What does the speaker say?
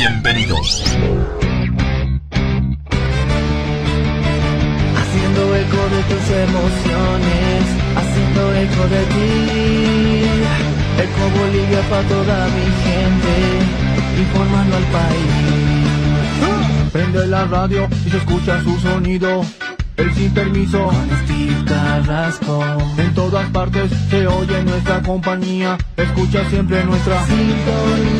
Bienvenidos. Haciendo eco de tus emociones, haciendo eco de ti. Eco Bolivia para toda mi gente, informando al país. Prende la radio y se escucha su sonido. El sin permiso Con Steve Carrasco, en todas partes se oye nuestra compañía. Escucha siempre nuestra sintonía.